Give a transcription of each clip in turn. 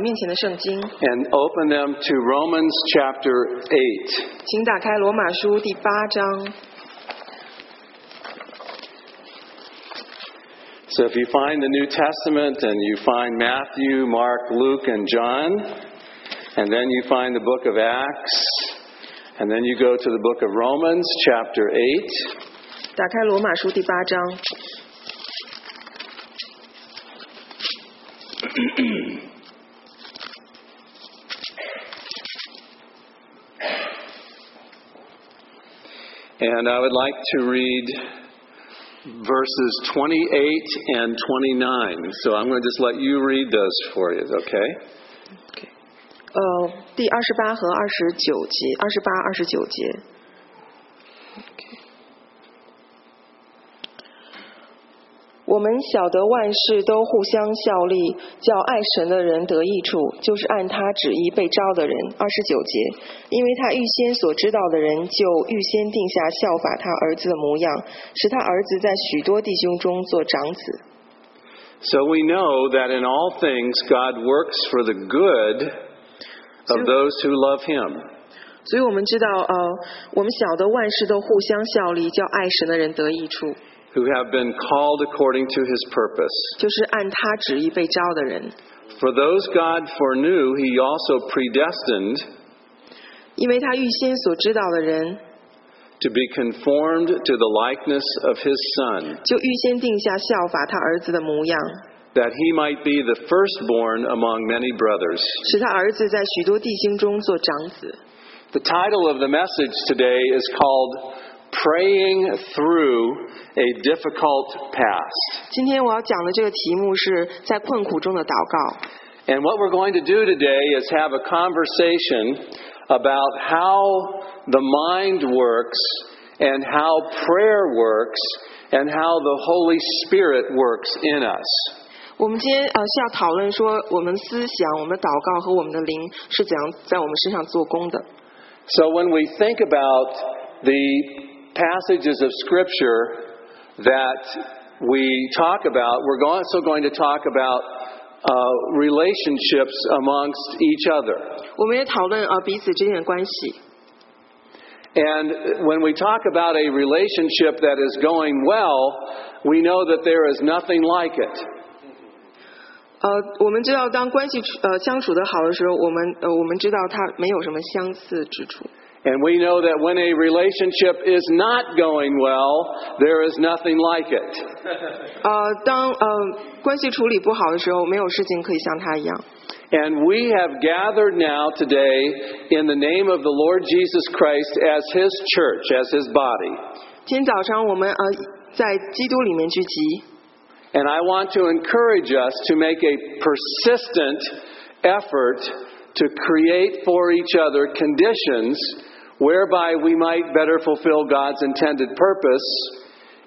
面前的圣经， and open them to Romans chapter 8. 请打开罗马书第八章。 So if you find the New Testament and you find Matthew, Mark, Luke, and John, and then you find the book of Acts, and then you go to the book of Romans chapter 8, 打开罗马书第八章。 and I would like to read verses 28 and 29. So I'm going to just let you read those for you, okay? 呃，第二十八和二十九节，二十八、二十九节。 我们晓得万事都互相效力，叫爱神的人得益处，就是按他旨意被招的人。二十九节，因为他预先所知道的人，就预先定下效法他儿子的模样，使他儿子在许多弟兄中做长子。So we know that in all things God works for the good of those who love Him. 所以我们知道，呃，我们晓得万事都互相效力，叫爱神的人得益处，who have been called according to his purpose. 就是按他旨意被招的人。 For those God foreknew, he also predestined 因为他预先所知道的人， to be conformed to the likeness of his Son, 就预先定下效法他儿子的模样， that he might be the firstborn among many brothers. 使他儿子在许多弟兄中做长子。 The title of the message today is called Praying Through a Difficult Past. 今天我要讲的这个题目是在困苦中的祷告。 And what we're going to do today is have a conversation about how the mind works and how prayer works and how the Holy Spirit works in us. 我们今天呃是要讨论说，我们思想、我们的祷告和我们的灵是怎样在我们身上做工的。 So when we think about the passages of Scripture that we talk about, we're also going to talk about uh, relationships amongst each other. 我们也讨论呃彼此之间的关系。 And when we talk about a relationship that is going well, we know that there is nothing like it. 呃，我们知道当关系处呃相处的好的时候，我们呃我们知道它没有什么相似之处。 And we know that when a relationship is not going well, there is nothing like it. 呃，当呃关系处理不好的时候，没有事情可以像它一样。 And we have gathered now today in the name of the Lord Jesus Christ as His church, as His body. 今天早上我们呃在基督里面聚集， And I want to encourage us to make a persistent effort to create for each other conditions whereby we might better fulfill God's intended purpose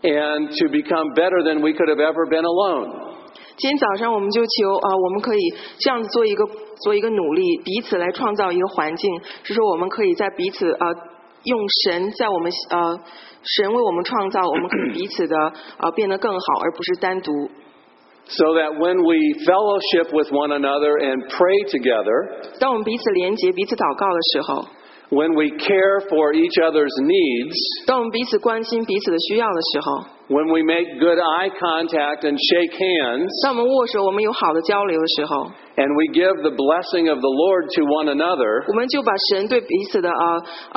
and to become better than we could have ever been alone. 今天早上我们就求啊、呃我们可以这样子做一个做一个努力，彼此来创造一个环境，是说我们可以在彼此呃用神在我们呃神为我们创造，我们可以彼此的呃变得更好，而不是单独。 So that when we fellowship with one another and pray together, 当我们彼此连结、彼此祷告的时候， when we care for each other's needs, 当我们彼此关心彼此的需要的时候， when we make good eye contact and shake hands, 当我们握手、我们有好的交流的时候， and we give the blessing of the Lord to one another, 我们就把神对彼此的呃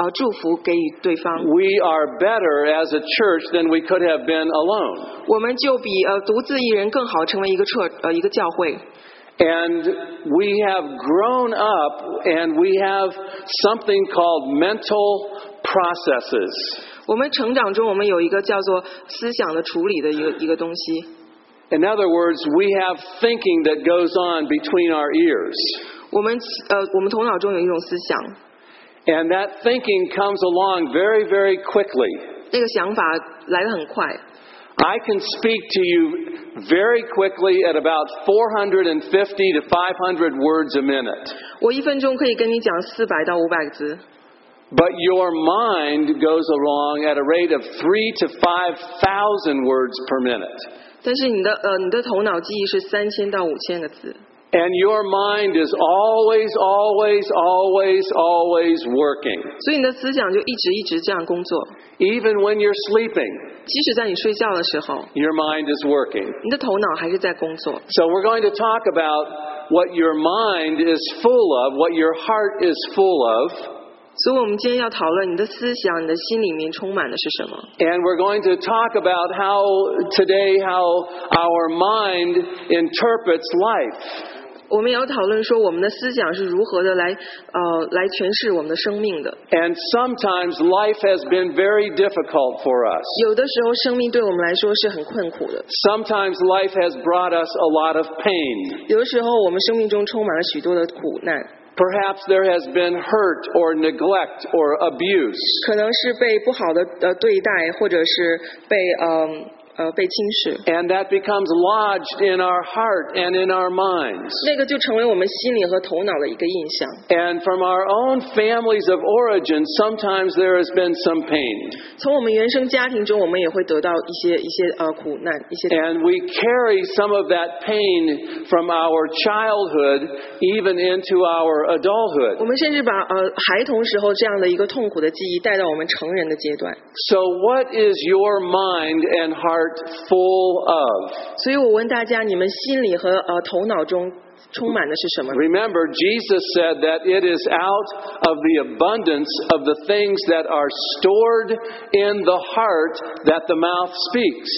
呃祝福给予对方， we are better as a church than we could have been alone. 我们就比呃独自一人更好成为一个彻呃一个教会。 And we have grown up and we have something called mental processes. 我们成长中，我们有一个叫做思想的处理的一个一个东西。 In other words, we have thinking that goes on between our ears. 我们呃，我们头脑中有一种思想， And that thinking comes along very, very quickly. 那个想法来得很快。 I can speak to you very quickly at about 450 to 500 words a minute. 我一分钟可以跟你讲四百到五百个字， But your mind goes along at a rate of 3 to 5,000 words per minute. 但是你的呃你的头脑记忆是三千到五千个字。 And your mind is always, always, always, always working. 所以你的思想就一直一直这样工作， Even when you're sleeping, 即使在你睡觉的时候， your mind is working. 你的头脑还是在工作。 So we're going to talk about what your mind is full of, what your heart is full of, 所以，我们今天要讨论你的思想，你的心里面充满的是什么。 and we're going to talk about how today how our mind interprets life. 我们也要讨论说，我们的思想是如何的来呃来诠释我们的生命的。 And sometimes life has been very difficult for us. 有的时候，生命对我们来说是很困苦的； Sometimes life has brought us a lot of pain. 有的时候，我们生命中充满了许多的苦难， Perhaps there has been hurt or neglect or abuse. 可能是被不好的呃对待，或者是被呃 呃被轻视。 And that becomes lodged in our heart and in our minds. 那个就成为我们心里和头脑的一个印象。 And from our own families of origin, sometimes there has been some pain. 从我们原生家庭中，我们也会得到一些一些呃苦难，一些 And we carry some of that pain from our childhood even into our 我 adulthood. 们甚至把呃孩童时候这样的一个痛苦的记忆带到我们成人的阶段。 So, what is your mind and heart full of? 所以我问大家，你们心里和呃头脑中充满的是什么？ Remember, Jesus said that it is out of the abundance of the things that are stored in the heart that the mouth speaks.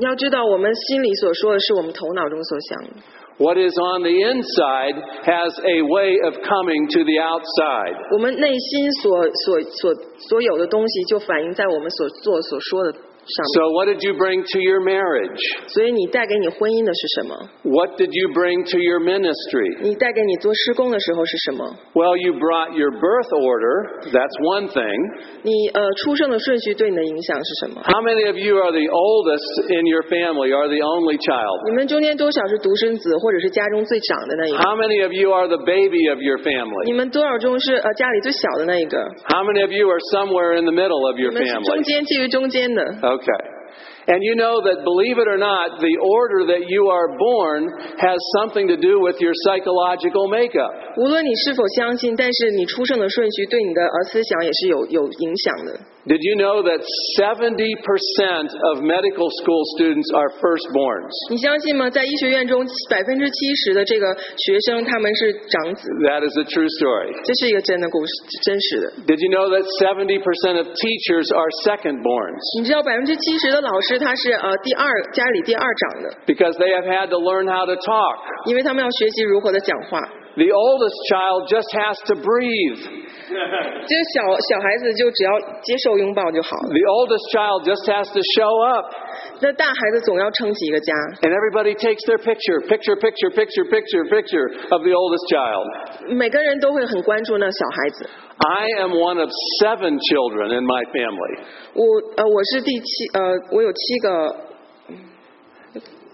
要知道，我们心里所说的是我们头脑中所想的。 What is on the inside has a way of coming to the outside. 我们内心所所所所有的东西，就反映在我们所做所说的上面。 So, what did you bring to your marriage? 所以你带给你婚姻的是什么？ What did you bring to your ministry? 你带给你做施工的时候是什么？ Well, you brought your birth order. That's one thing. 你呃出生的顺序对你的影响是什么？ How many of you are the oldest in your family, are the only child? 你们中间多少是独生子，或者是家中最长的那一个？ How many of you are the baby of your 你 family? 们多少中是呃家里最小的那一个？ How many of you are somewhere in the middle of 你 your 们是中 family? 间介于中间的。 Okay. And you know that, believe it or not, the order that you are born has something to do with your psychological makeup. 无论你是否相信，但是你出生的顺序对你的呃思想也是有有影响的。 Did you know that 70% of medical school students are firstborns? 你相信吗？在医学院中，百分之七十的这个学生他们是长子， That is a true story. 这是一个真的故事，真实的。 Did you know that 70% of teachers are secondborns? 你知道百分之七十的老师 他是呃第二家里第二长的，Because they have had to learn how to talk. 因为他们要学习如何的讲话。The oldest child just has to breathe. 这个小小孩子就只要接受拥抱就好了，The oldest child just has to show up. 那大孩子总要撑起一个家。And everybody takes their picture, picture, picture, picture, picture, picture of the oldest child. 每个人都会很关注那小孩子。I am one of seven children in my family. 我呃我是第七呃我有七个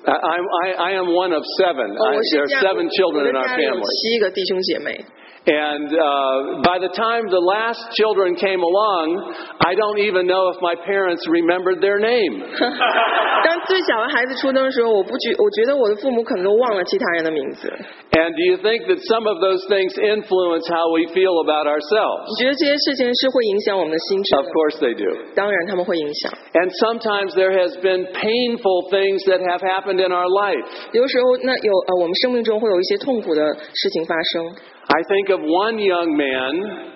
I, I'm, I, I am one of seven. 哦 I, 我 there 是 are 家 seven 我 children 的 in our 家里有 family. 七个弟兄姐妹。 And uh, by the time the last children came along, I don't even know if my parents remembered their name. 当最小的孩子出生的时候，我不觉我觉得我的父母可能都忘了其他人的名字。 And do you think that some of those things influence how we feel about ourselves? 你觉得这些事情是会影响我们的心智 Of 的？ course they do. 当然，他们会影响。 And sometimes there has been painful things that have happened in our life. 有时候，那有呃，我们生命中会有一些痛苦的事情发生。 I think of one young man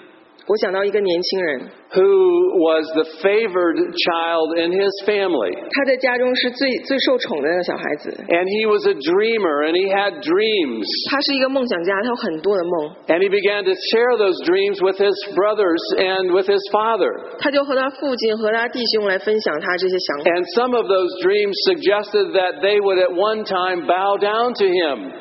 我想到一个年轻人， who was the favored child in his family. 他在家中是最最受宠的那个小孩子。 And he was a dreamer and he had dreams. 他是一个梦想家，他有很多的梦。 And he began to share those dreams with his brothers and with his father. 他就和他父亲和他弟兄来分享他这些想法。 And some of those dreams suggested that they would at one time bow down to him.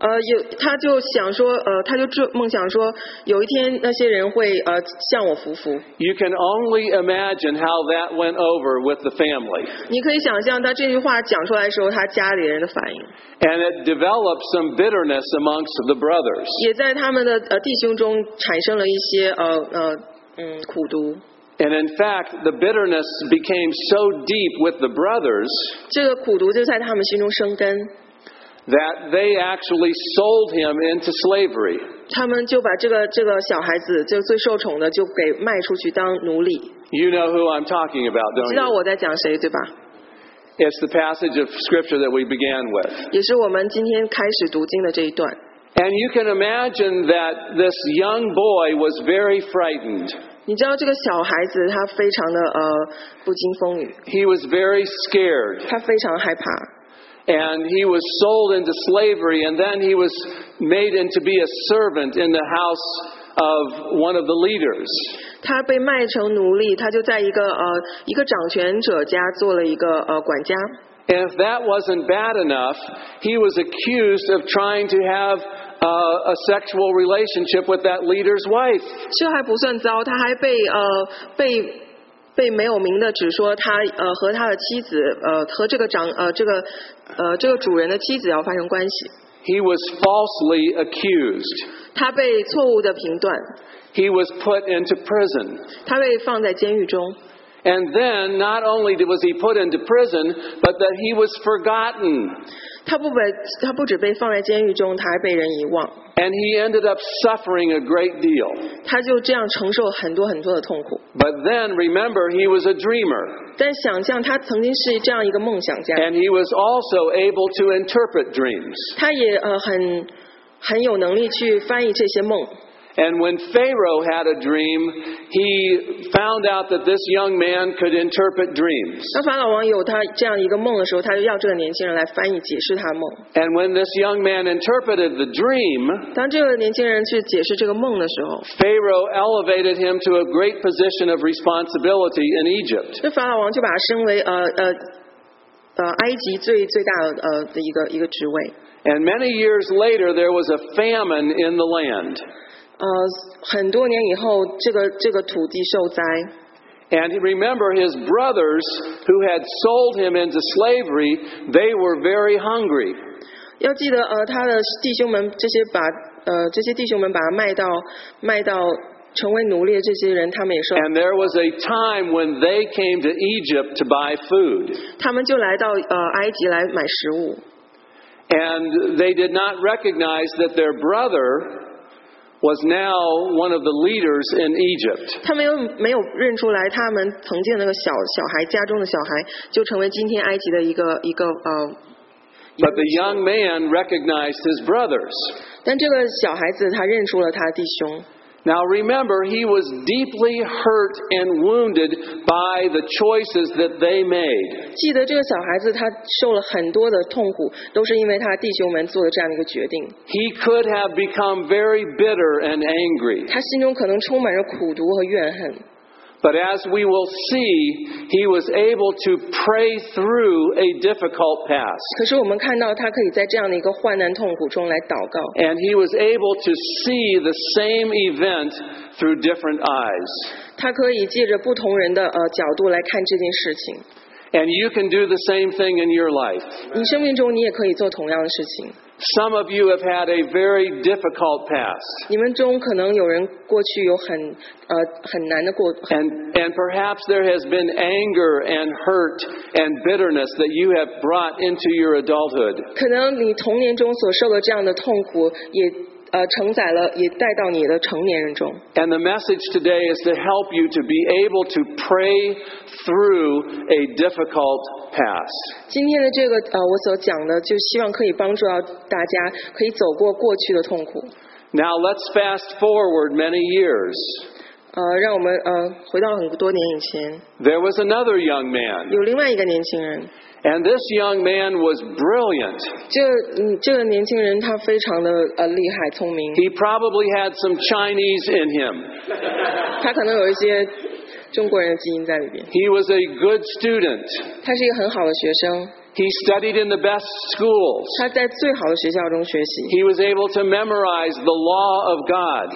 呃，有他就想说，呃，他就做梦想说，有一天那些人会呃向我服服。 You can only imagine how that went over with the family. 你可以想象他这句话讲出来的时候，他家里人的反应， And it developed some bitterness amongst the brothers. 也在他们的呃弟兄中产生了一些呃呃嗯苦毒。 And in fact, the bitterness became so deep with the brothers 这个苦毒就在他们心中生根， that they actually sold him into slavery. 他们就把这个这个小孩子，就最受宠的，就给卖出去当奴隶。 You know who I'm talking about, 知 don't 道 you? 我在讲谁对吧？ It's the passage of scripture that we began with. 也是我们今天开始读经的这一段。 And you can imagine that this young boy was very frightened. 你知道这个小孩子他非常的呃不经风雨， He was very scared. 他非常害怕， And he was sold into slavery, and then he was made into be a servant in the house of one of the leaders. 他被卖成奴隶，他就在一个呃一个掌权者家做了一个呃管家。 And if that wasn't bad enough, he was accused of trying to have uh, a sexual relationship with that leader's wife. 这还不算糟，他还被呃被 被没有名的指说他呃和他的妻子呃和这个长呃这个呃这个主人的妻子要发生关系， He was falsely accused. 他被错误的评断， He was put into prison. 他被放在监狱中。 And then, not only was he put into prison, but that he was forgotten. 他不被他不止被放在监狱中，他还被人遗忘， And he ended up suffering a great deal. 他就这样承受很多很多的痛苦。 But then, remember, he was a dreamer. 但想象他曾经是这样一个梦想家， And he was also able to interpret dreams. 他也呃很很有能力去翻译这些梦。 And when Pharaoh had a dream, he found out that this young man could interpret dreams. 当法老王有他这样一个梦的时候，他就要这个年轻人来翻译解释他的梦。 And when this young man interpreted the dream, 当这个年轻人去解释这个梦的时候， Pharaoh elevated him to a great position of responsibility in Egypt. 这法老王就把他升为呃呃呃埃及最最大的呃的一个一个职位。 And many years later, there was a famine in the land. 呃，很多年以后，这个这个土地受灾， And remember, his brothers who had sold him into slavery, they were very hungry. 要记得呃他的弟兄们这些把呃这些弟兄们把他卖到卖到成为奴隶的这些人，他们也受， And there was a time when they came to Egypt to buy food. 他们就来到呃埃及来买食物。 And they did not recognize that their brother Was now one of the leaders in Egypt. 他们又没有认出来，他们曾经那个小小孩家中的小孩，就成为今天埃及的一个一个呃。But the young man recognized his brothers. 但这个小孩子他认出了他的弟兄，Now remember, he was deeply hurt and wounded by the choices that they made. 记得这个小孩子他受了很多的痛苦，都是因为他弟兄们做的这样的一个决定。 He could have become very bitter and angry. 他心中可能充满着苦毒和怨恨， But as we will see, he was able to pray through a difficult past. 可是我们看到他可以在这样的一个患难痛苦中来祷告， And he was able to see the same event through different eyes. 他可以借着不同人的呃角度来看这件事情。 And you can do the same thing in your life. 你生命中你也可以做同样的事情。 Some of you have had a very difficult past. 你们中可能有人过去有很呃很难的过， And, and perhaps there has been anger and hurt and bitterness that you have brought into your adulthood. 可能你童年中所受的这样的痛苦也 呃承载了，也带到你的成年人中。And the message today is to help you to be able to pray through a difficult past. 今天的这个呃我所讲的，就希望可以帮助到大家可以走过过去的痛苦。Now let's fast forward many years. 呃，让我们呃回到很多年以前，There was another young man, 有另外一个年轻人，and this young man was brilliant. 这个嗯这个年轻人他非常的呃厉害聪明， He probably had some Chinese in him. 他可能有一些中国人的基因在里边。 He was a good student. 他是一个很好的学生， he studied in the best schools. He was able to memorize the law of God.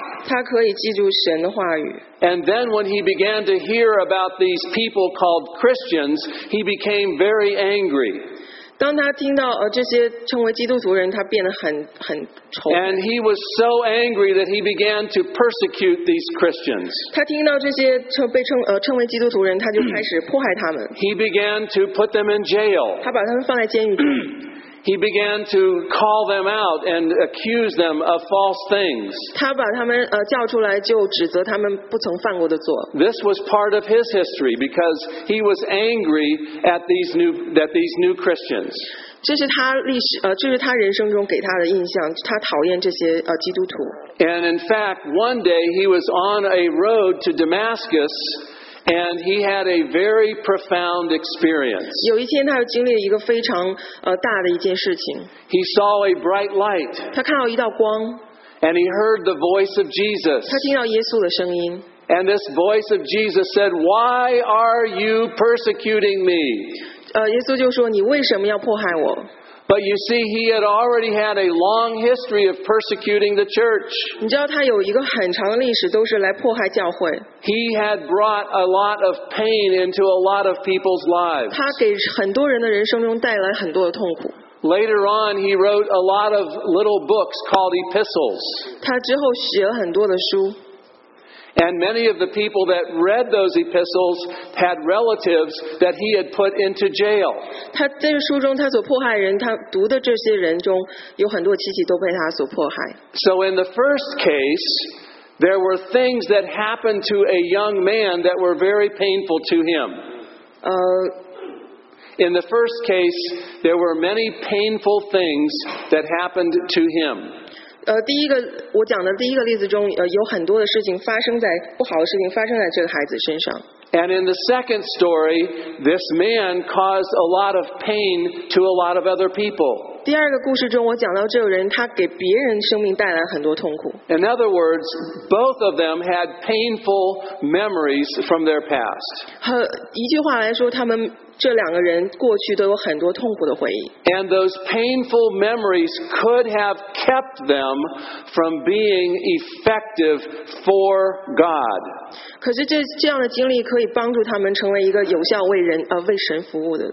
And then when he began to hear about these people called Christians, he became very angry. 当他听到呃这些称为基督徒人，他变得很很仇。And he was so angry that he began to persecute these Christians. 他听到这些称被称呃称为基督徒人，他就开始迫害他们，He began to put them in jail. 他把他们放在监狱中，he began to call them out and accuse them of false things. 他把他们呃叫出来，就指责他们不曾犯过的错。 This was part of his history because he was angry at these new that these new Christians. 这是他历史呃，这是他人生中给他的印象，他讨厌这些呃基督徒。 And in fact, one day he was on a road to Damascus and he had a very profound experience. 有一天，他又经历了一个非常呃大的一件事情， He saw a bright light 他看到一道光， and he heard the voice of Jesus. 他听到耶稣的声音。 And this voice of Jesus said, Why are you persecuting me? 呃，耶稣就说：“你为什么要迫害我 But you see, he had already had a long history of persecuting the church.？” 你知道他有一个很长的历史，都是来迫害教会。 He had brought a lot of pain into a lot of people's lives. 他给很多人的人生中带来很多的痛苦。 Later on, he wrote a lot of little books called epistles. 他之后写了很多的书， And many of the people that read those epistles had relatives that he had put into jail. 他在这书中，他所迫害人，他读的这些人中有很多亲戚都被他所迫害。 So in the first case, there were things that happened to a young man that were very painful to him. 呃， In the first case, there were many painful things that happened to him. 呃，第一个我讲的第一个例子中，呃，有很多的事情发生在不好的事情发生在这个孩子身上。 And in the second story, this man caused a lot of pain to a lot of other people. 第二个故事中，我讲到这个人，他给别人生命带来很多痛苦。 In other words, both of them had painful memories from their past. 和一句话来说，他们 这两个人过去都有很多痛苦的回忆。 And those painful memories could have kept them from being effective for God. 可是这这样的经历可以帮助他们成为一个有效为人呃为神服务的。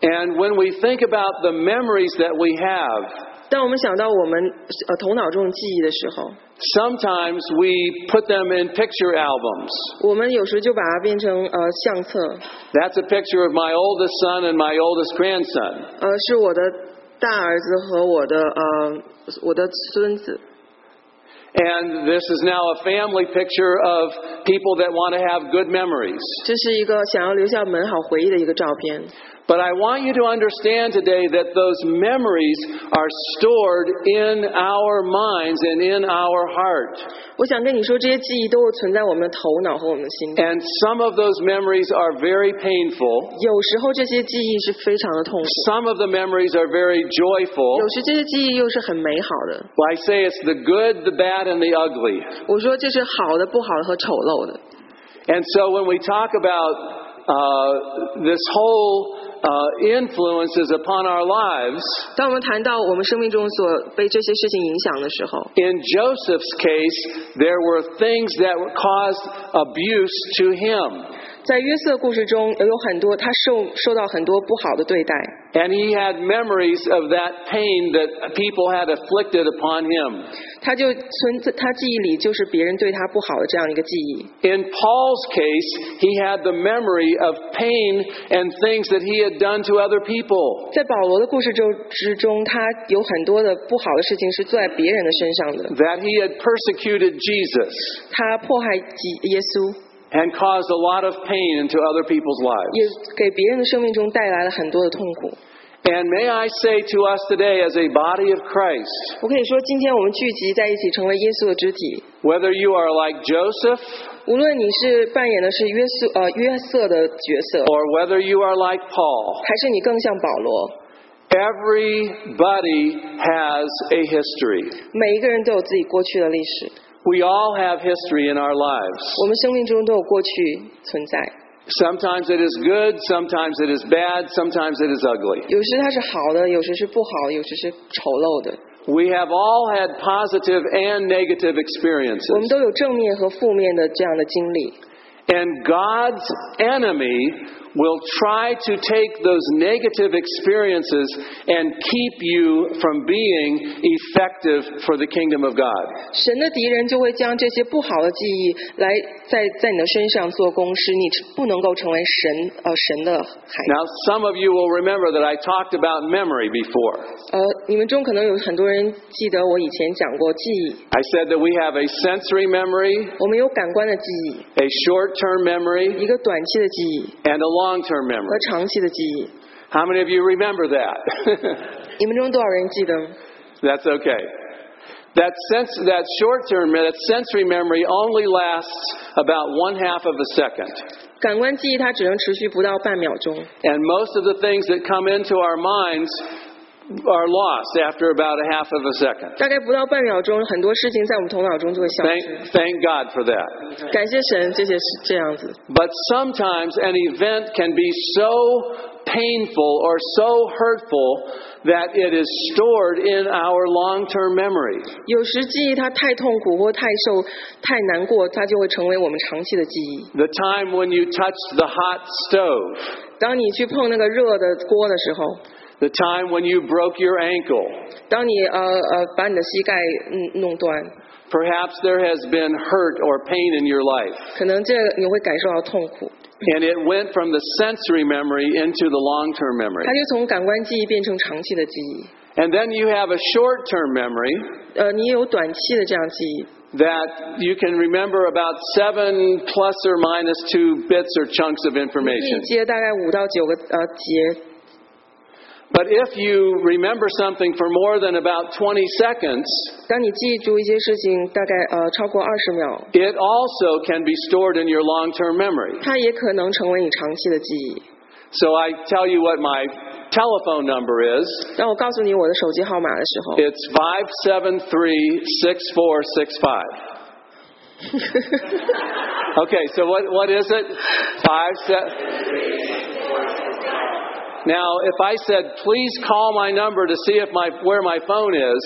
And when we think about the memories that we have, 当我们想到我们呃头脑中的记忆的时候， sometimes we put them in picture albums. 我们有时就把它变成呃相册， That's a picture of my oldest son and my oldest grandson. 呃是我的大儿子和我的呃我的孙子。 And this is now a family picture of people that want to have good memories. 这是一个想要留下美好回忆的一个照片。 But I want you to understand today that those memories are stored in our minds and in our heart. 我想跟你说，这些记忆都是存在我们的头脑和我们的心中。 And some of those memories are very painful. 有时候这些记忆是非常的痛苦， Some of the memories are very joyful. 有时这些记忆又是很美好的。 I say it's the good, the bad, and the ugly. 我说这是好的、不好的和丑陋的。 And so when we talk about uh, this whole uh, influences upon our lives, 当我们谈到我们生命中所被这些事情影响的时候， in Joseph's case, there were things that caused abuse to him. 在约瑟故事中有很多他受受到很多不好的对待， And he had memories of that pain that people had afflicted upon him. 他就存在他记忆里就是别人对他不好的这样一个记忆。 In Paul's case, he had the memory of pain and things that he had done to other people. 在保罗的故事中之中，他有很多的不好的事情是做在别人的身上的。 That he had persecuted Jesus 他迫害基耶稣， and caused a lot of pain into other people's 也 lives. 给别人的生命中带来了很多的痛苦。 And may I say to us today, as a body of Christ, 我可以说，今天我们聚集在一起，成为耶稣的肢体。 whether you are like Joseph 无论你是扮演的是约瑟呃约瑟的角色， or whether you are like Paul, 还是你更像保罗， everybody has a history. 每一个人都有自己过去的历史。 We all have history in our lives. 我们生命中都有过去存在， Sometimes it is good, sometimes it is bad, sometimes it is ugly. 有时它是好的，有时是不好，有时是丑陋的。 We have all had positive and negative 我们 experiences. 都有正面和负面的这样的经历。 And God's enemy will try to take those negative experiences and keep you from being effective for the kingdom of God. 神的敌人就会将这些不好的记忆来在在你的身上做工，使你不能够成为神呃神的孩子。 Now, some of you will remember that I talked about memory before. 呃，你们中可能有很多人记得我以前讲过记忆， I said that we have a sensory memory, 我们有感官的记忆， a short term memory, 一个短期的记忆 and a long term 和 memory. 长期的记忆。 How many of you remember that? 你们中多少人记得？ That's okay. That sense, that short term, that sensory memory only lasts about one half of a second. 感官记忆它只能持续不到半秒钟， And most of the things that come into our minds are lost after about a half of a second. 大概不到半秒钟，很多事情在我们头脑中就会消 Thank, 失。 thank God for that. 感谢神，这些是这样子。 But sometimes an event can be so painful or so hurtful that it is stored in our long term memory. 有时记忆它太痛苦或太受、太难过，它就会成为我们长期的记忆。 The time when you touched the hot stove, 当你去碰那个热的锅的时候， the time when you broke your ankle, 当你呃呃把你的膝盖嗯弄断， perhaps there has been hurt or pain in your life. 可能这个你会感受到痛苦， And it went from the sensory memory into the long term memory. 它就从感官记忆变成长期的记忆。 And then you have a short term memory 呃，你有短期的这样记忆， that you can remember about seven plus or minus two bits or chunks of 可以 information. 记得大概五到九个呃节。 but if you remember something for more than about 20 seconds, it also can be stored in your long-term memory. So I tell you what my telephone number is. It's 573 okay, so what, what is it? Five, seven. Now, if I said, please call my number to see if my, where my phone is,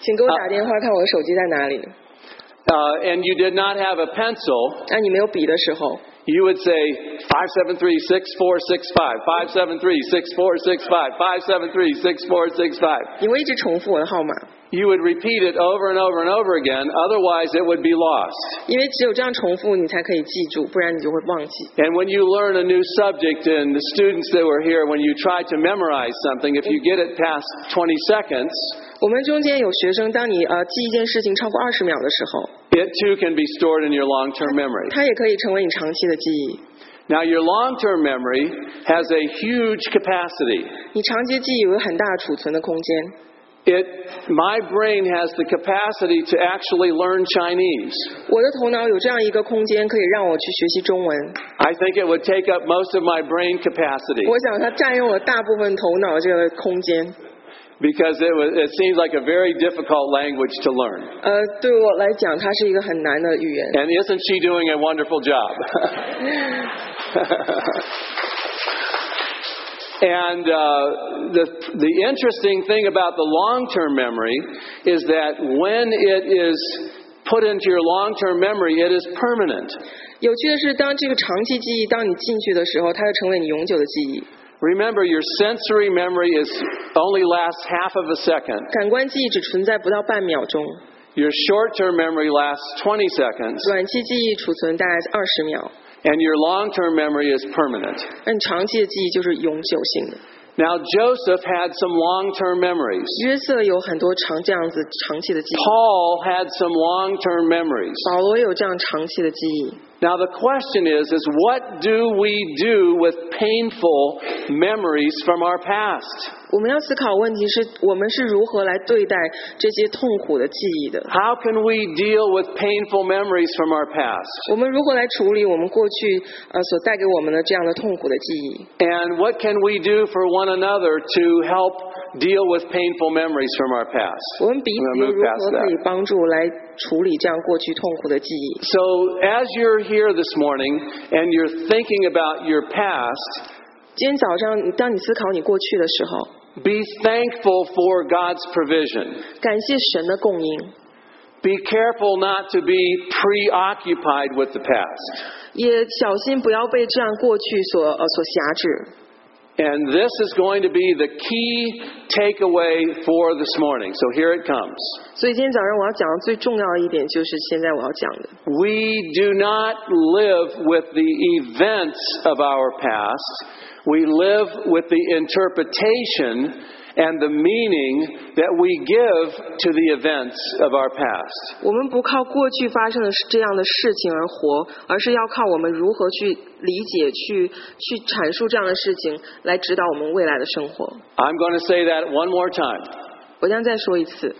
请给我打电话看我的手机在哪里。 uh, and you did not have a pencil, 当你没有笔的时候， you would say 573 6465, 573 6465, 573 6465. 你会一直重复我的号码， You would repeat it over and over and over again, otherwise, it would be lost. 因为只有这样重复，你才可以记住，不然你就会忘记。 And when you learn a new subject, and the students that were here, when you try to memorize something, if you get it past 20 seconds, 我们中间有学生，当你呃记一件事情超过二十秒的时候， it too can be stored in your long term memory. 它也可以成为你长期的记忆。 Now, your long term memory has a huge capacity. 你长期记忆有很大储存的空间。 it my brain has the capacity to actually learn Chinese. I think it would take up most of my brain capacity. Because it, was, it seems like a very difficult language to learn. And isn't she doing a wonderful job? and uh, the, the interesting thing about the long term memory is that when it is put into your long term memory, it is permanent. 有趣的是，当这个长期记忆，当你进去的时候，它会成为你永久的记忆。 Remember, your sensory memory is only lasts half of a second. 感官记忆只存在不到半秒钟， Your short term memory lasts 20 seconds, 短期记忆储存大概二十秒， and your long term memory is permanent. 那你长期的记忆就是永久性的。 Now, Joseph had some long term memories. 约瑟有很多长这样子长期的记忆， Paul had some long term memories. 保罗有这样长期的记忆。 Now the question is is what do we do with painful memories from our past? 我们要思考问题是我们是如何来对待这些痛苦的记忆的？ How can we deal with painful memories from our past? 我们如何来处理我们过去呃所带给我们的这样的痛苦的记忆？ And what can we do for one another to help deal with painful memories from our past? 我们彼 I'm 此 gonna 又 move 如 past 何可以 that. 帮助来 处理这样过去痛苦的记忆？ So as you're here this morning and you're thinking about your past, 今天早上，当你思考你过去的时候， be thankful for God's provision. 感谢神的供应， Be be careful not to be preoccupied with the past. 也小心不要被这样过去所呃所辖制。 and this is going to be the key takeaway for this morning. So here it comes. We do not live with the events of our past. We live with the interpretation and the meaning that we give to the events of our past. 我们不靠过去发生的这样的事情而活，而是要靠我们如何去理解、去去阐述这样的事情，来指导我们未来的生活。 I'm going to say that one more time. 我将再说一次，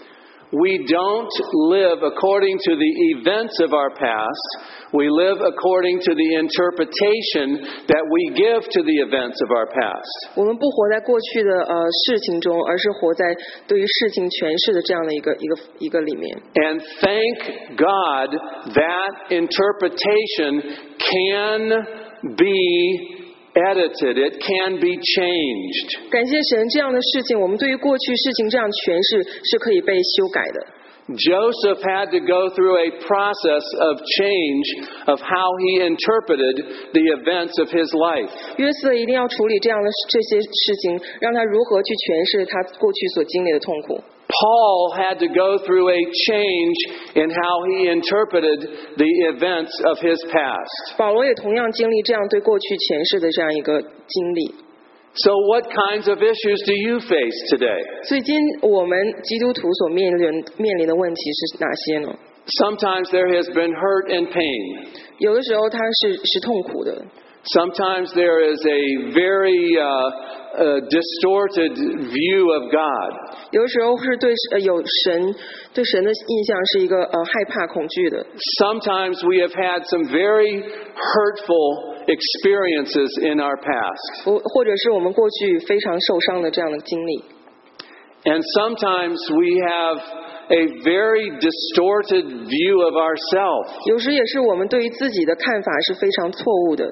We don't live according to the events of our past. We live according to the interpretation that we give to the events of our past. 我们不活在过去的呃事情中，而是活在对于事情诠释的这样的一个一个一个里面。 And thank God that interpretation can be edited, it can be changed. 感谢神，这样的事情，我们对于过去事情这样诠释是可以被修改的。 Joseph had to go through a process of change of how he interpreted the events of his life. 约瑟一定要处理这样的这些事情，让他如何去诠释他过去所经历的痛苦。 Paul had to go through a change in how he interpreted the events of his past. 保罗也同样经历这样对过去诠释的这样一个经历。 So, what kinds of issues do you face today? 所以今我们基督徒所面临面临的问题是哪些呢？ Sometimes there has been hurt and pain. 有的时候他是是痛苦的， Sometimes there is a very uh, uh, distorted view of God. 有的时候是对呃有神对神的印象是一个呃害怕恐惧的。 Sometimes we have had some very hurtful experiences in our past. 或或者是我们过去非常受伤的这样的经历。 And sometimes we have a very distorted view of ourselves. 有时也是我们对于自己的看法是非常错误的。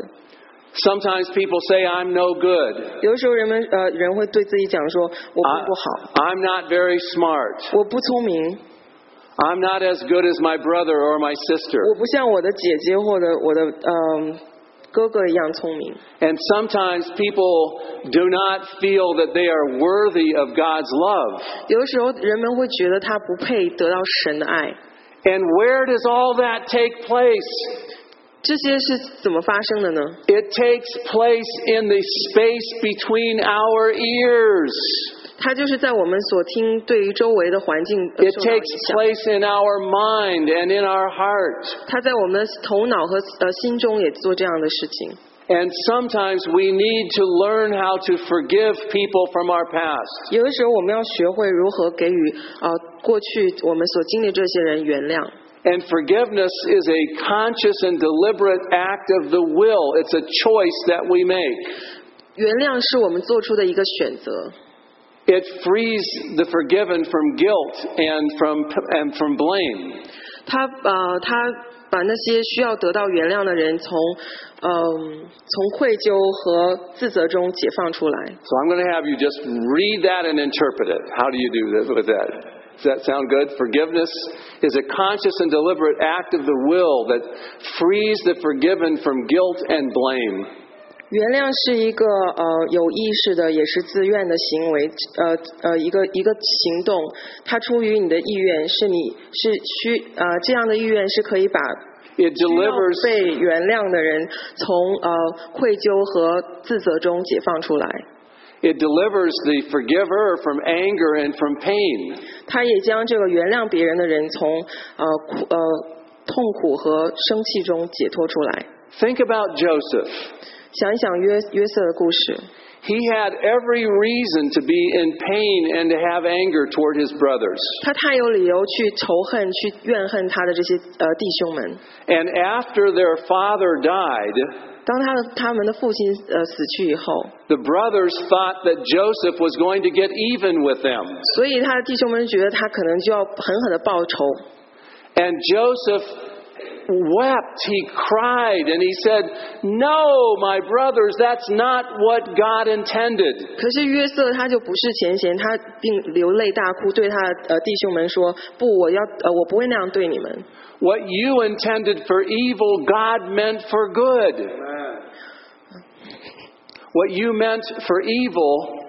Sometimes people say, I'm no good. 有的时候人们呃人会对自己讲说，我 I, 并不好， I'm not very smart. 我不聪明， I'm not as good as my brother or my 我 sister. 不像我的姐姐或者我的嗯、哥哥一样聪明。 And sometimes people do not feel that they are worthy of God's love. 有的时候人们会觉得他不配得到神的爱， And where does all that take place? 这些是怎么发生的呢？ It takes place in the space between our ears. 它就是在我们所听对于周围的环境呃 It 受到影 takes 响， place in our mind and in our heart. 它在我们的头脑和呃心中也做这样的事情。 And sometimes we need to learn how to forgive people from our past. 有的时候我们要学会如何给予呃过去我们所经历这些人原谅。 And forgiveness is a conscious and deliberate act of the will. It's a choice that we make. 原谅是我们做出的一个选择， It frees the forgiven from guilt and from and from blame. 他呃他把那些需要得到原谅的人从嗯、从愧疚和自责中解放出来。 So I'm going to have you just read that and interpret it. How do you do that with that? Does that sound good? Forgiveness is a conscious and deliberate act of the will that frees the forgiven from guilt and blame. 原谅是一个呃有意识的，也是自愿的行为，呃呃一个一个行动，它出于你的意愿，是你是需呃这样的意愿是可以把 It 需要 delivers 被原谅的人从呃愧疚和自责中解放出来， it delivers the forgiver from anger and from pain. 他也将这个原谅别人的人从呃苦呃痛苦和生气中解脱出来。 Think about Joseph. 想一想约约瑟的故事， He had every reason to be in pain and to have anger toward his brothers. 他太有理由去仇恨、去怨恨他的这些呃弟兄们。 And after their father died, 当他的他们的父亲呃死去以后， the brothers thought that Joseph was going to get even with them. 所以他的弟兄们觉得他可能就要狠狠的报仇。 And Joseph wept, he cried, and he said, No, my brothers, that's not what God intended. 可是约瑟他就不是前嫌，他并流泪大哭，对他呃弟兄们说：“不，我要呃我不会那样对你们。 What you intended for evil, God meant for good. What you meant for evil,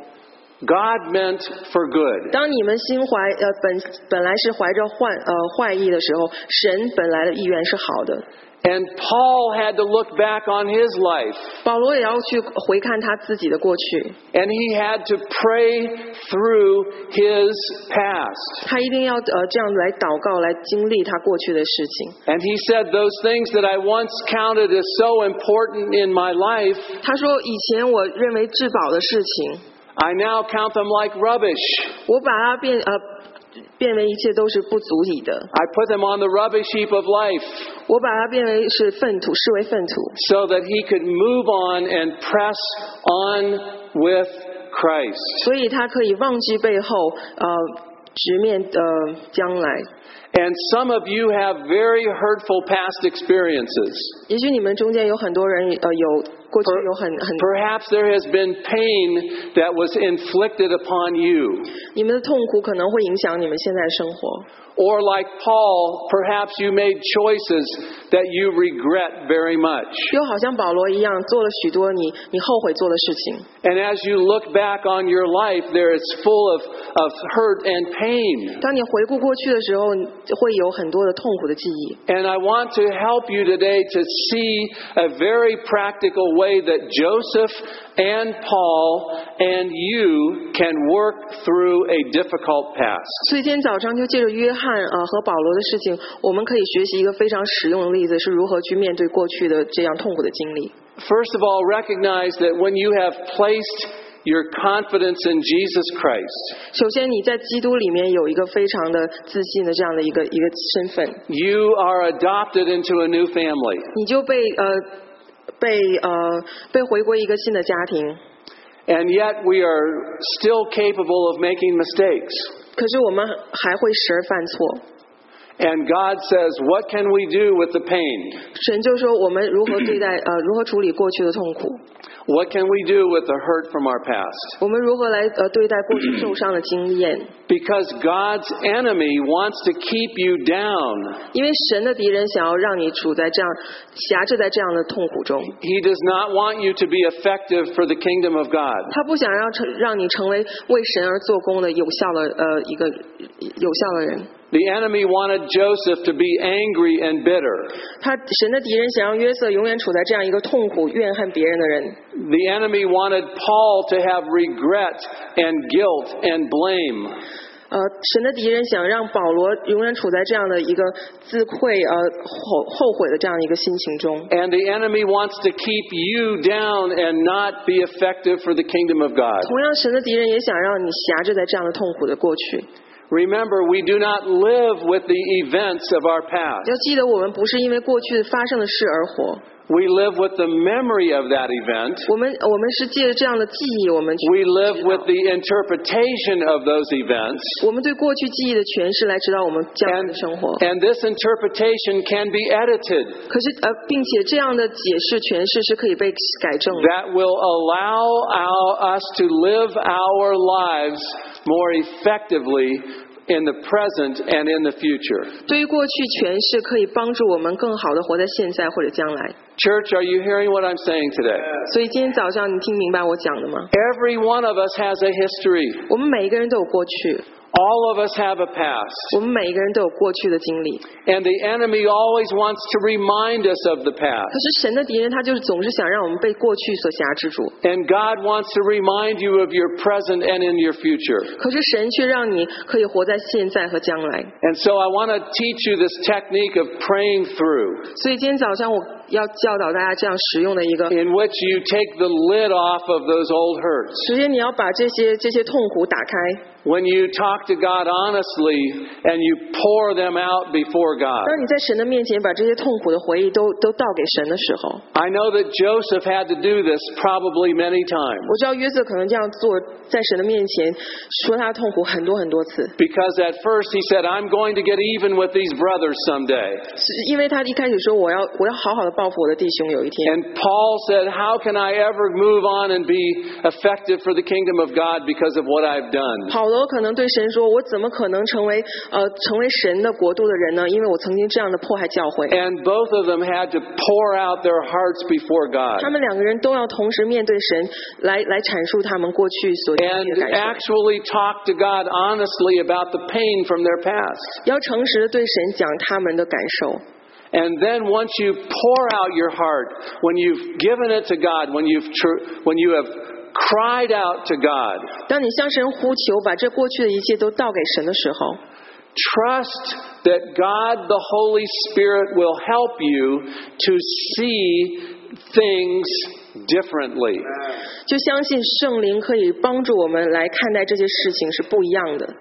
God meant for good. 当你们心怀呃本本来是怀着坏呃坏意的时候，神本来的意愿是好的。 And Paul had to look back on his life, 保罗也要去回看他自己的过去， and he had to pray through his past. 他一定要呃这样来祷告，来经历他过去的事情。 And he said, Those things that I once counted as so important in my life, 他说：“以前我认为至宝的事情， I now count them like rubbish. 我把它变呃变为一切都是不足以的， I put them on the rubbish heap of life 我把它变为是粪土，视为粪土， so that he could move on and press on with Christ. 所以他可以忘记背后，呃，直面呃将来。 and some of you have very hurtful past experiences. Perhaps there has been pain that was inflicted upon you. 你们的痛苦可能会影响你们现在的生活。 Or, like Paul, perhaps you made choices that you regret very much. 又好像保罗一样，做了许多你你后悔做的事情。 And as you look back on your life, there is full of, of hurt and pain. 当你回顾过去的时候，你会有很多的痛苦的记忆。 And I want to help you today to see a very practical way that Joseph and Paul and you can work through a difficult past. 所以今天早上就借着约翰 呃和保罗的事情，我们可以学习一个非常实用的例子，是如何去面对过去的这样痛苦的经历。 First of all, recognize that when you have placed your confidence in Jesus Christ, 首先，你在基督里面有一个非常的自信的这样的一个一个身份， you are adopted into a new family. 你就被呃被呃被回归一个新的家庭。 And yet we are still capable of making mistakes. 可是我们还会时而犯错。And God says, What can we do with the pain? 神就说我们如何对待呃如何处理过去的痛苦， What can we do with the hurt from our past? 我们如何来呃对待过去受伤的经验。 Because God's enemy wants to keep you down. 因为神的敌人想要让你处在这样辖制在这样的痛苦中， He does not want you to be effective for the kingdom of God. 他不想让成让你成为为神而做工的有效的呃一个有效的人。 The enemy wanted Joseph to be angry and bitter. 他神的敌人想让约瑟永远处在这样一个痛苦、怨恨别人的人。 The enemy wanted Paul to have regret and guilt and blame. 呃，神的敌人想让保罗永远处在这样的一个自愧呃后后悔的这样一个心情中。 And the enemy wants to keep you down and not be effective for the kingdom of God. 同样，神的敌人也想让你辖制在这样的痛苦的过去。 Remember, we do not live with the events of our past. 要记得，我们不是因为过去发生的事而活， We live with the memory of that event. 我们我们是借着这样的记忆，我们去 We live 知道 with the interpretation of those events. 我们对过去记忆的诠释来指导我们将来 And, 的生活。 and this interpretation can be edited. 可是呃，并且这样的解释诠释是可以被改正的， That will allow our, us to live our lives more effectively in the present and in the future. 对于过去诠释可以帮助我们更好的活在现在或者将来。 Church, are you hearing what I'm saying today? 所以今天早上你听明白我讲的吗？ Every one of us has a history. 我们每一个人都有过去， All of us have a past. 我们每一个人都有过去的经历。 And the enemy always wants to remind us of the 可 past. 是神的敌人他就是总是想让我们被过去所辖制住， And God wants to remind you of your present and in your future. 可是神却让你可以活在现在和将来。 And so I want to teach you this technique of praying through, 所以今天早上我 要教导大家这样实用的一个， in which you take the lid off of those old hurts. 首先你要把这些这些痛苦打开。 When you talk talk to God honestly and you pour them out before God. 当你在神的面前把这些痛苦的回忆都都倒给神的时候， I know that Joseph had to do this probably many times 我知道约瑟可能这样做，在神的面前说他痛苦很多很多次， because at first he said, I'm going to get even with these brothers someday. 是因为他一开始说我要我要好好的 报复我的弟兄，有一天。 And Paul said, How can I ever move on and be effective for the kingdom of God because of what I've done? 保罗可能对神说：“我怎么可能成为呃成为神的国度的人呢？因为我曾经这样的迫害教会。 And both of them had to pour out their hearts before God. 他们两个人都要同时面对神，来来阐述他们过去所经 And 历的感受， actually talk to God honestly about the pain from their past. 要诚实的对神讲他们的感受。 And then once you pour out your heart, when you've given it to God, when you've tr- when you have cried out to God, 当你向神呼求，把这过去的一切都倒给神的时候， trust that God the Holy Spirit will help you to see things differently. 就相信圣灵可以帮助我们来看待这些事情是不一样的。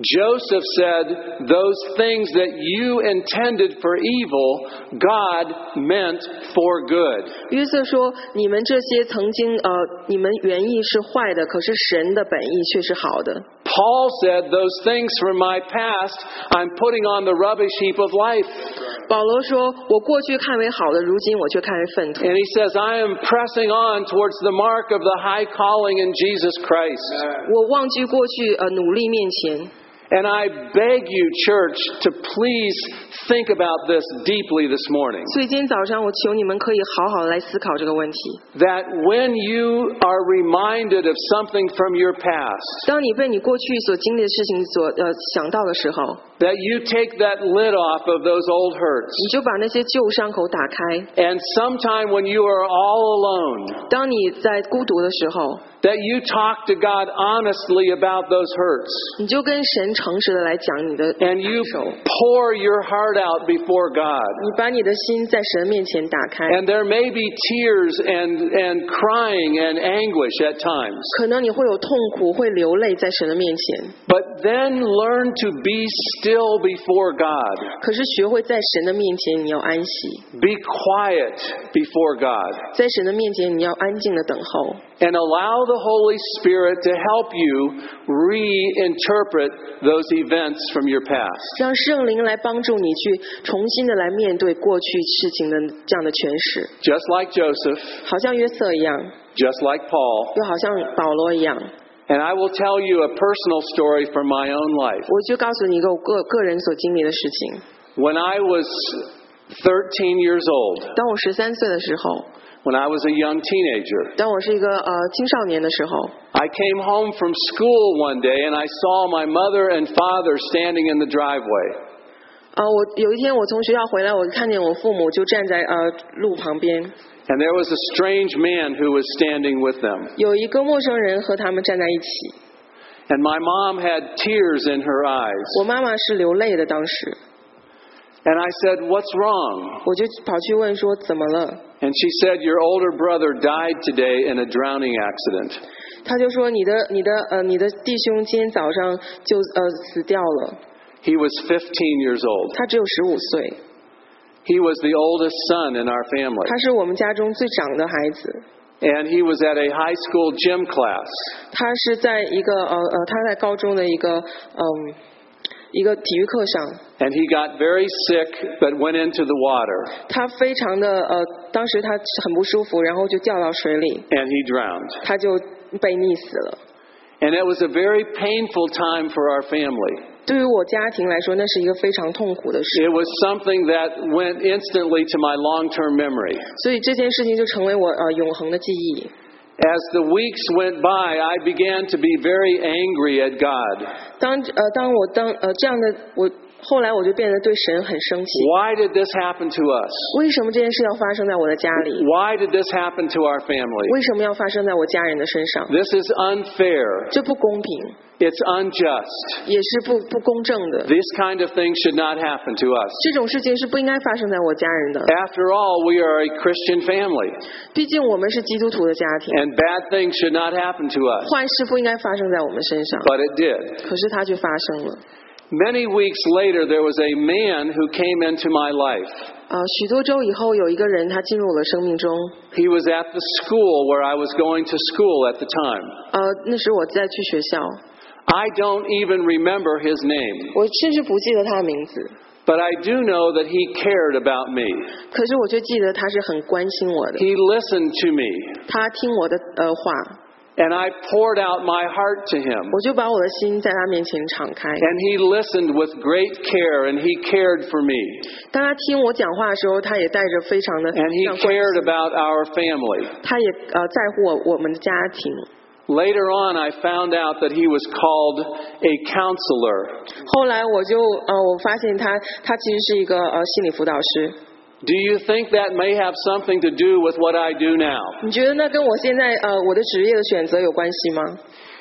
Joseph said, Those things that you intended for evil, God meant for good. 约瑟说：“你们这些曾经呃，你们原意是坏的，可是神的本意却是好的。” Paul said, Those things from my past, I'm putting on the rubbish heap of life. 保罗说：“我过去看为好的，如今我却看为粪土。 And he says, I am pressing on towards the mark of the high calling in Jesus Christ. 我忘记过去呃努力面前。 And I beg you, church, to please think about this deeply this morning. 所以今天早上，我求你们可以好好地来思考这个问题。 That when you are reminded of something from your past, 当你被你过去所经历的事情所呃想到的时候， that you take that lid off of those old hurts. 你就把那些旧伤口打开。 And sometime when you are all alone, 当你在孤独的时候， that you talk to God honestly about those hurts. And you pour your heart out before God. And there may be tears and, and crying and anguish at times. But then learn to be still before God. Be quiet before God. And allow the Holy Spirit to help you reinterpret those events from your past. 让圣灵来帮助你去重新的来面对过去事情的这样的诠释， Just like Joseph, 好像约瑟一样， just like Paul. 又好像保罗一样。 And I will tell you a personal story from my own life. 我就告诉你一个我个个人所经历的事情。 When I was 13 years old, 当我十三岁的时候， when I was a young teenager, 当我是一个呃青少年的时候， I came home from school one day and I saw my mother and father standing in the driveway. 呃，我有一天我从学校回来，我看见我父母就站在呃路旁边， And there was a strange man who was standing with them. 有一个陌生人和他们站在一起。 And my mom had tears in her eyes. 我妈妈是流泪的，当时 And I said, What's wrong? 我就跑去问说怎么了， And she said, Your older brother died today in a drowning accident. 他就说你的你的呃你的弟兄今天早上就呃死掉了， He was 15 years old. 他只有十五岁， He was the oldest son in our family. 他是我们家中最长的孩子， And he was at a high school gym class. 他是在一个呃呃他在高中的一个嗯 一个体育课上， And he got very sick but went into the water. 他非常的呃当时他很不舒服，然后就掉到水里， And he drowned. 他就被溺死了。 And it was a very painful time for our family. 对于我家庭来说，那是一个非常痛苦的事， It was something that went instantly to my long term memory. 所以这件事情就成为我呃永恒的记忆。 As the weeks went by, I began to be very angry at God. 当呃当我当呃这样的我 后来我就变得对神很生气。 Why did this happen to us? 为什么这件事要发生在我的家里？ Why did this happen to our family? 为什么要发生在我家人的身上？ This is unfair. 这不公平， It's unjust. 也是不不公正的。 These kind of things should not happen to us. 这种事情是不应该发生在我家人的。 After all, we are a Christian family, 毕竟我们是基督徒的家庭， and bad things should not happen to us. 坏事不应该发生在我们身上。 But it did. 可是它却发生了。 Many weeks later, there was a man who came into my life. 啊，许多周以后，有一个人他进入我的生命中。 He was at the school where I was going to school at the time. 呃，那时我在去学校， I don't even remember his name, 我甚至不记得他的名字， but I do know that he cared about me. 可是我却记得他是很关心我的， He listened to me, 他听我的呃话， and I poured out my heart to him. 我就把我的心在他面前敞开。 And he listened with great care, and he cared for me. 当他听我讲话的时候，他也带着非常的 And he 像关 cared 心 about our family. 他也呃在乎我我们的家庭。 Later on, I found out that he was called a counselor. 后来我就呃我发现他他其实是一个呃心理辅导师。 Do you think that may have something to do with what I do now? 你觉得那跟我现在呃我的职业的选择有关系吗？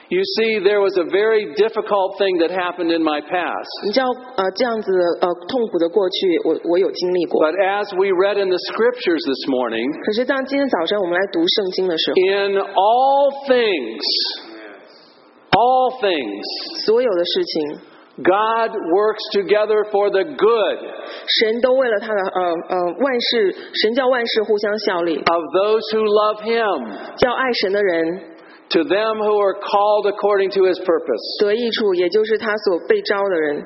You see, there was a very difficult thing that happened in my past. 你知道呃这样子的呃痛苦的过去，我我有经历过。 But as we read in the scriptures this morning, 可是当今天早晨我们来读圣经的时候， in all things, all things, 所有的事情， God works together for the good 神都为了他的呃呃万事，神叫万事互相效力， of those who love Him, 叫爱神的人 to them who are called according to His purpose. 得益处，也就是他所被招的人。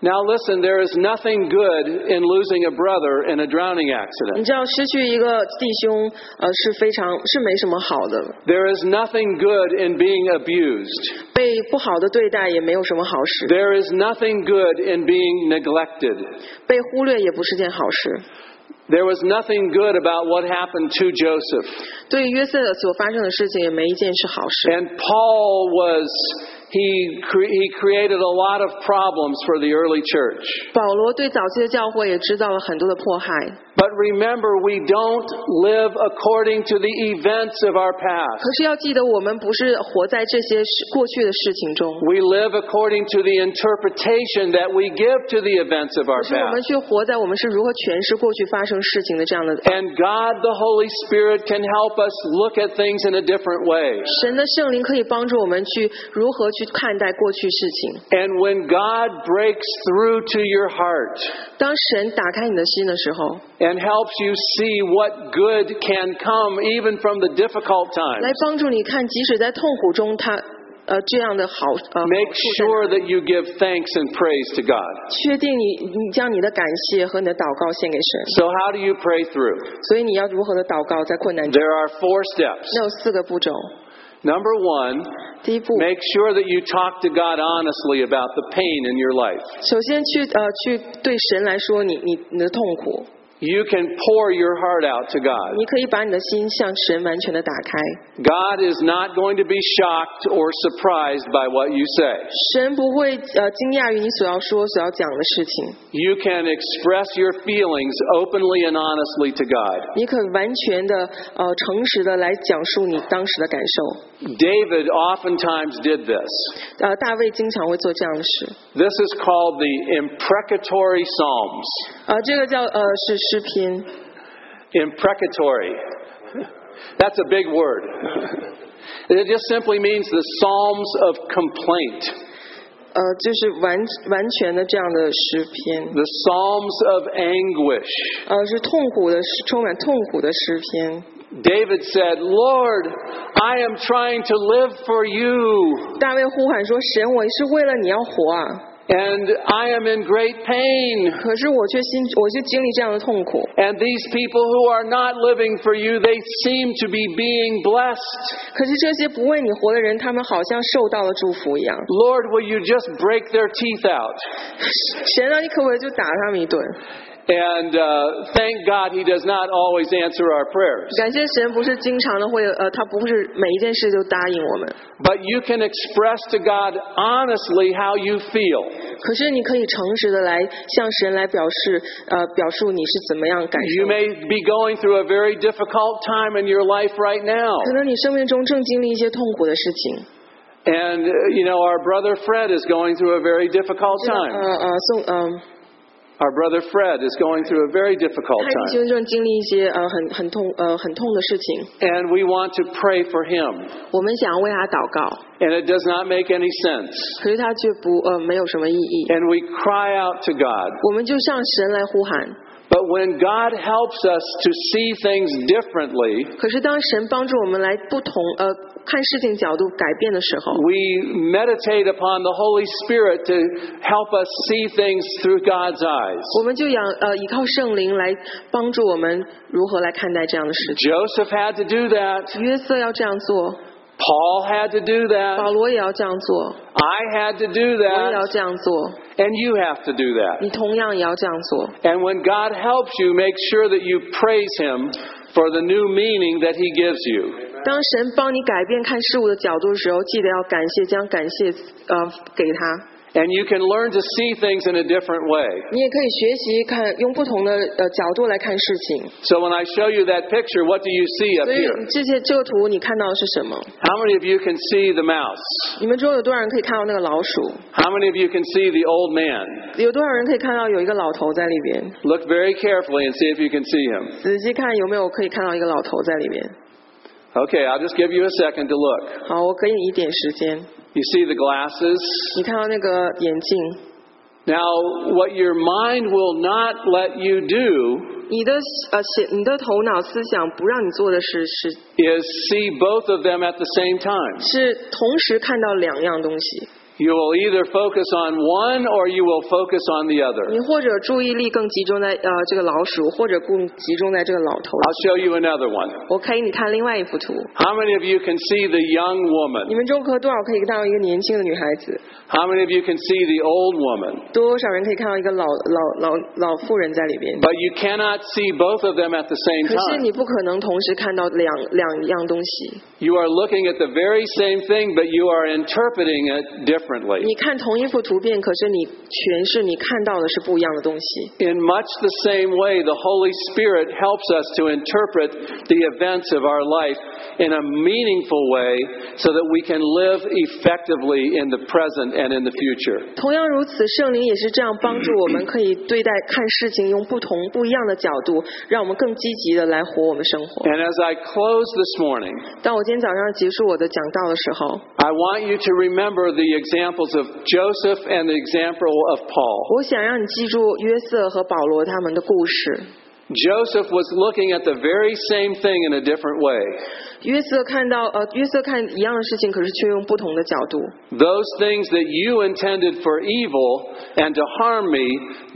Now, listen, there is nothing good in losing a brother in a drowning 你 accident. 知道失去一个弟兄呃是非常是没什么好的， There is nothing good in being abused. 被不好的对待也没有什么好事， There is nothing good in being neglected. 被忽略也不是件好事。 There was nothing good about what happened to Joseph. 对于约瑟所发生的事情，也没一件是好事。 And Paul was, he, cre- he created a lot of problems for the early church. 保罗对早期的教会也制造了很多的迫害。 But remember, we don't live according to the events of our 可 past. 是要记得，我们不是活在这些事过去的事情中， We live according to the interpretation that we give to the events of our 可是我们 past. 却活在我们是如何诠释过去发生事情的这样的。 And God, the Holy Spirit, can help us look at things in a different way. 神的圣灵可以帮助我们去如何去看待过去事情。 And when God breaks through to your heart 当神打开你的心的时候， and helps you see what good can come even from the difficult 来 times, 帮助你看，即使在痛苦中，他呃这样的好呃 make 好处在 sure 哪 that you give thanks and praise to God. 确定你你将你的感谢和你的祷告献给神。 So, how do you pray through? 所以你要如何的祷告，在困难中， There are four steps. 那有四个步骤。 Number one, 第一步， make sure that you talk to God honestly about the pain in your life. 首先去呃去对神来说你你你的痛苦， You can pour your heart out to God. 你可以把你的心向神完全的打开。 God is not going to be shocked or surprised by what you say. 神不会呃惊讶于你所要说、所要讲的事情， You can express your feelings openly and honestly to God. 你可完全的呃诚实的来讲述你当时的感受。 David oftentimes did this. 呃，大卫经常会做这样的事。 This is called the imprecatory Psalms. 呃，这个叫呃是诗篇， Imprecatory. That's a big word. It just simply means the Psalms of complaint, 呃，就是完完全的这样的诗篇， the Psalms of anguish. 呃，是痛苦的诗，充满痛苦的诗篇。 David said, Lord, I am trying to live for you, 大卫呼喊说：“神，我是为了你要活啊！ and I am in great pain. 可是我却心，我却经历这样的痛苦。 And these people who are not living for you, they seem to be being blessed. 可是这些不为你活的人，他们好像受到了祝福一样。 Lord, will you just break their teeth out? 神啊，你可不可以就打他们一顿？ And uh, thank God He does not always answer our prayers. 感谢神不是经常的会呃，他不是每一件事就答应我们， But you can express to God honestly how you feel. 可是你可以诚实的来向神来表示呃表述你是怎么样感 You 受。 may be going through a very difficult time in your life right now. 可能你生命中正经历一些痛苦的事情， And, uh, you know, our brother Fred is going through a very difficult 呃 time. 呃宋嗯， Our brother Fred is going through a very difficult time. And we want to pray for him. And it does not make any sense. And we cry out to God. 我们就向神来呼喊， But when God helps us to see things differently, 可是当神帮助我们来不同呃看事情角度改变的时候， we meditate upon the Holy Spirit to help us see things through God's eyes. 我们就仰呃依靠圣灵来帮助我们如何来看待这样的事情。 Joseph had to do that. 约瑟要这样做， Paul had to do 保 that. 罗也要这样做， I had to do 我也要 that. 这样做， And you have to do that. 你同样也要这样做。 And when God helps you, make sure that you praise Him for the new meaning that He gives you. 当神帮你改变看事物的角度的时候，记得要感谢，将感谢呃给他。 And you can learn to see things in a different way. 你也可以学习看，用不同的呃角度来看事情。 So when I show you that picture, what do you see up 所以 here? 这些这个图你看到的是什么？ How many of you can see the mouse? 你们中有多少人可以看到那个老鼠？ How many of you can see the old man? 有多少人可以看到有一个老头在里边？ Look very carefully and see if you can see him. 仔细看有没有可以看到一个老头在里边？ Okay, I'll just give you a second to look. 好，我给你一点时间。 You see the glasses? 你看到那个眼镜， Now, what your mind will not let you do 你的呃写你的头脑思想不让你做的是是 is see both of them at the same time. 是同时看到两样东西。 You will either focus on one or you will focus on the other. 你或者注意力更集中在呃这个老鼠，或者更集中在这个老头。 I'll show you another one. 我可以你看另外一幅图， How many of you can see the young 你 woman? 们中可多少可以看到一个年轻的女孩子？ How many of you can see the old woman? 多少人可以看到一个老老老老妇人在里边？ But you cannot see both of them at the same 可是 time. 你不可能同时看到两两样东西。 You are looking at the very same thing, but you are interpreting it differently. 你看同一幅图片，可是你诠释你看到的是不一样的东西。 In much the same way, the Holy Spirit helps us to interpret the events of our life in a meaningful way so that we can live effectively in the present and in the future. 同样如此，圣灵也是这样帮助我们，可以对待看事情用不同不一样的角度，让我们更积极的来活我们生活。 And as I close this morning, 当我今天早上结束我的讲道的时候， I want you to remember the examples of Joseph and the example of Paul. 我想让你记住约瑟和保罗他们的故事。 Joseph was looking at the very same thing in a different way. 约瑟看到呃，约瑟看一样的事情，可是却用不同的角度。 Those things that you intended for evil and to harm me,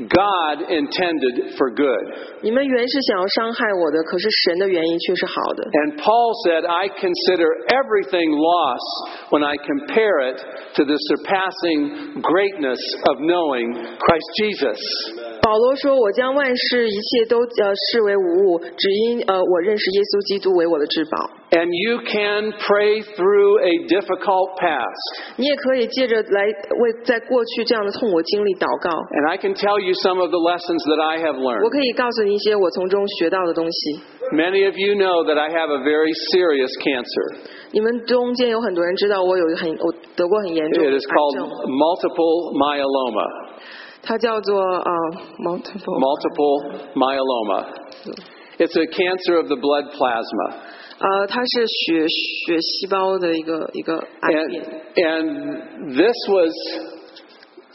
God intended for good. 你们原是想要伤害我的，可是神的原因却是好的。 And Paul said, I consider everything loss when I compare it to the surpassing greatness of knowing Christ Jesus. 保罗说：“我将万事一切都呃视为无物，只因呃我认识耶稣基督为我的至宝。 And you can pray through a difficult past. 你也可以借着来为在过去这样的痛苦经历祷告。 And I can tell you some of the lessons that I have 我 learned. 可以告诉你一些我从中学到的东西。 Many of you know that I have a very serious cancer. 你们中间有很多人知道我有很我得过很严重 It 的 is 癌 called 症， multiple myeloma. 它叫做呃 multiple Multiple myeloma. It's a cancer of the blood plasma. 呃，它是血血细胞的一个一个癌 And, 变。 and this was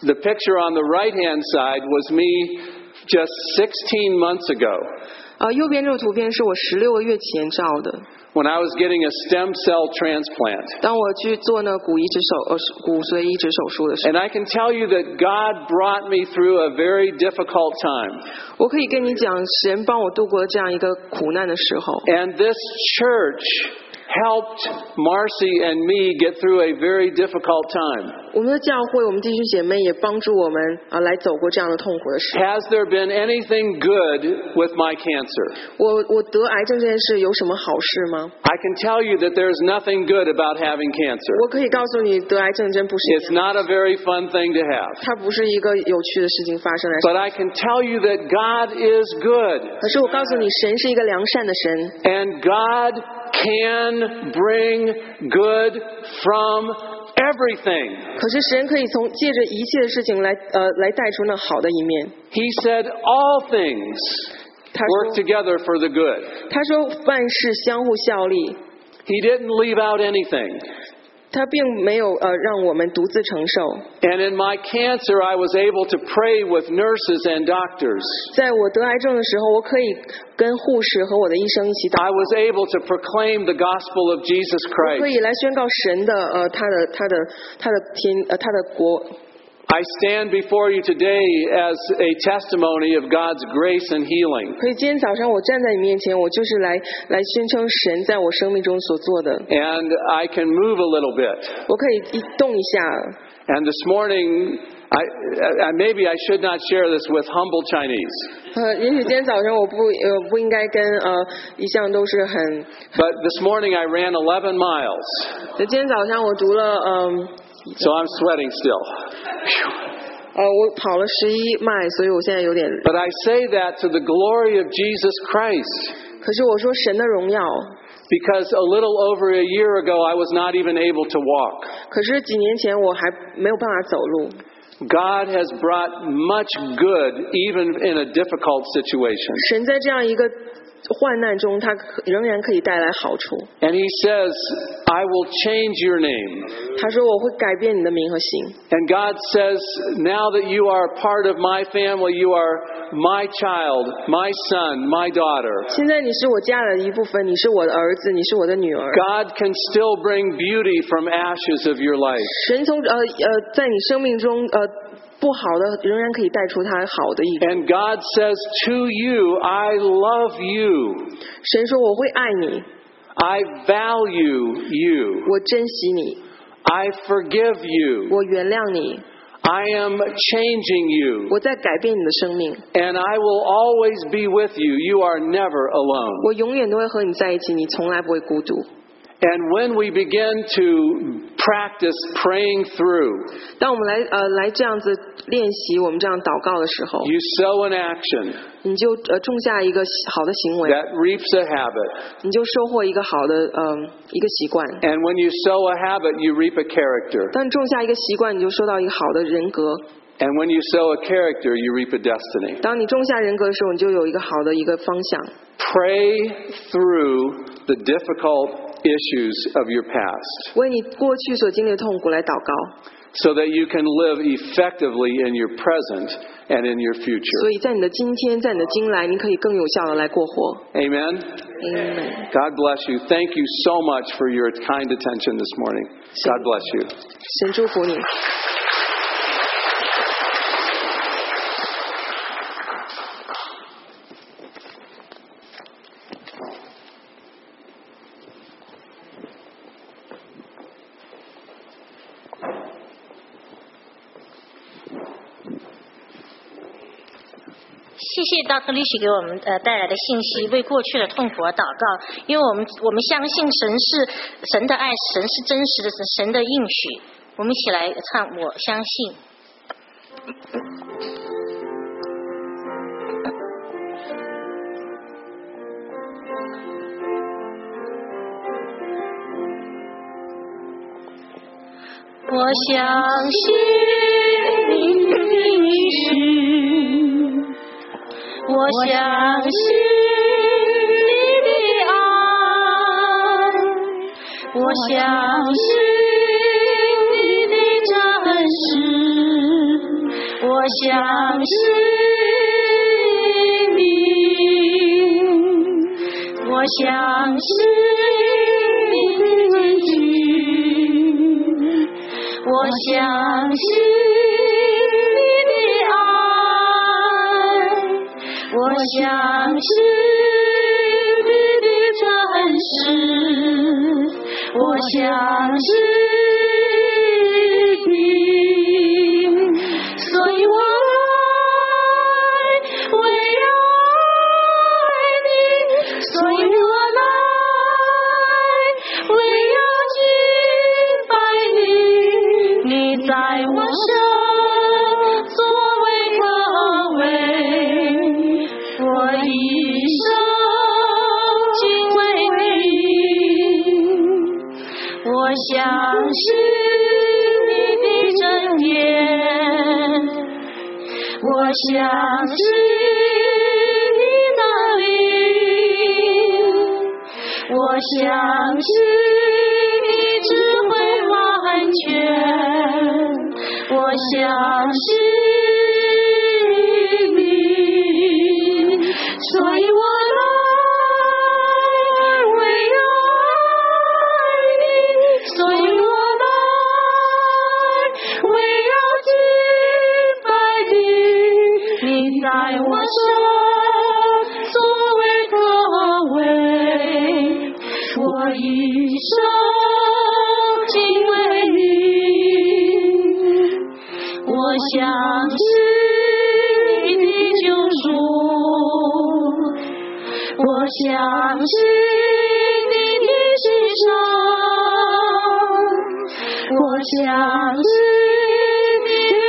the picture on the right hand side was me just 16 months ago 呃，右边这个图片是我十六个月前照的。 when I was getting a stem cell transplant. 当我去做那个骨移植手呃骨髓移植手术的时候， And I can tell you that God brought me through a very difficult time. 我可以跟你讲，神帮我度过这样一个苦难的时候。 And this church helped Marcy and me get through a very difficult time. 我们的教会，我们弟兄姐妹也帮助我们啊来走过这样的痛苦的事。 Has there been anything good with my cancer? 我我得癌症这件事有什么好事吗？ I can tell you that there's nothing good about having cancer. 我可以告诉你，得癌症真不是一 It's 件， not a very fun thing to have. 它不是一个有趣的事情发生在。 But I can tell you that God is good. 可是我告诉你，神是一个良善的神， And God can bring good from everything. He said all things work together for the good. He didn't leave out anything. 他并没有呃让我们独自承受。And in my cancer, I was able to pray with nurses and doctors. 在我得癌症的时候，我可以跟护士和我的医生一起祷 I was able to proclaim the gospel of Jesus Christ. 可以来宣告神的呃他的他的他的天呃他的国。I stand before you today as a testimony of God's grace and healing. 可以今天早上我站在你面前，我就是来来宣称神在我生命中所做的。 And I can move a little bit. 我可以一动一下。 And this morning, I, I, maybe I should not share this with humble Chinese. 呃，也许今天早上我不呃不应该跟呃一向都是很， But this morning I ran 11 miles. 今天早上我读了嗯 So I'm sweating still. 呃我跑了十一迈，所以我现在有点。 But I say that to the glory of Jesus Christ. 可是我说神的荣耀， Because a little over a year ago, I was not even able to walk. 可是几年前我还没有办法走路。 God has brought much good even in a difficult situation. 神在这样一个 患难中，他可仍然可以带来好处。 And He says, I will change your name. 他说我会改变你的名和姓。 And God says, now that you are part of my family, you are my child, my son, my daughter. 现在你是我家的一部分，你是我的儿子，你是我的女儿。 God can still bring beauty from ashes of your life. 神从呃呃在你生命中呃 不好的，仍然可以带出他好的一面。 And God says to you, I love you. 神说我会爱你， I value you. 我珍惜你， I forgive you. 我原谅你， I am changing you. 我在改变你的生命， And I will always be with you. You are never alone. 我永远都会和你在一起，你从来不会孤独。 And when we begin to practice praying through, 当我们来呃来这样子练习我们这样祷告的时候， you sow an action 你就呃种下一个好的行为， that reaps a habit. 你就收获一个好的嗯、一个习惯。 And when you sow a habit, you reap a character. 当你种下一个习惯，你就收到一个好的人格。 And when you sow a character, you reap a destiny. 当你种下人格的时候，你就有一个好的一个方向。 Pray through the difficult issues of your past 为你过去所经历的痛苦来祷告， so that you can live effectively in your present and in your 所 future. 以在你的今天，在你的将来，你可以更有效的来过活。 Amen. Amen。 God bless you. Thank you so much for your kind attention this morning. God bless you. 神祝福你。 谢谢大克利许给我们呃带来的信息，为过去的痛苦而祷告，因为我们我们相信神是神的爱，神是真实的，神神的应许。我们一起来唱，我相信。我相信，我相信你的爱我相信你的真实。我相信你我相信你的真我相信我相信你的真实，我相信相信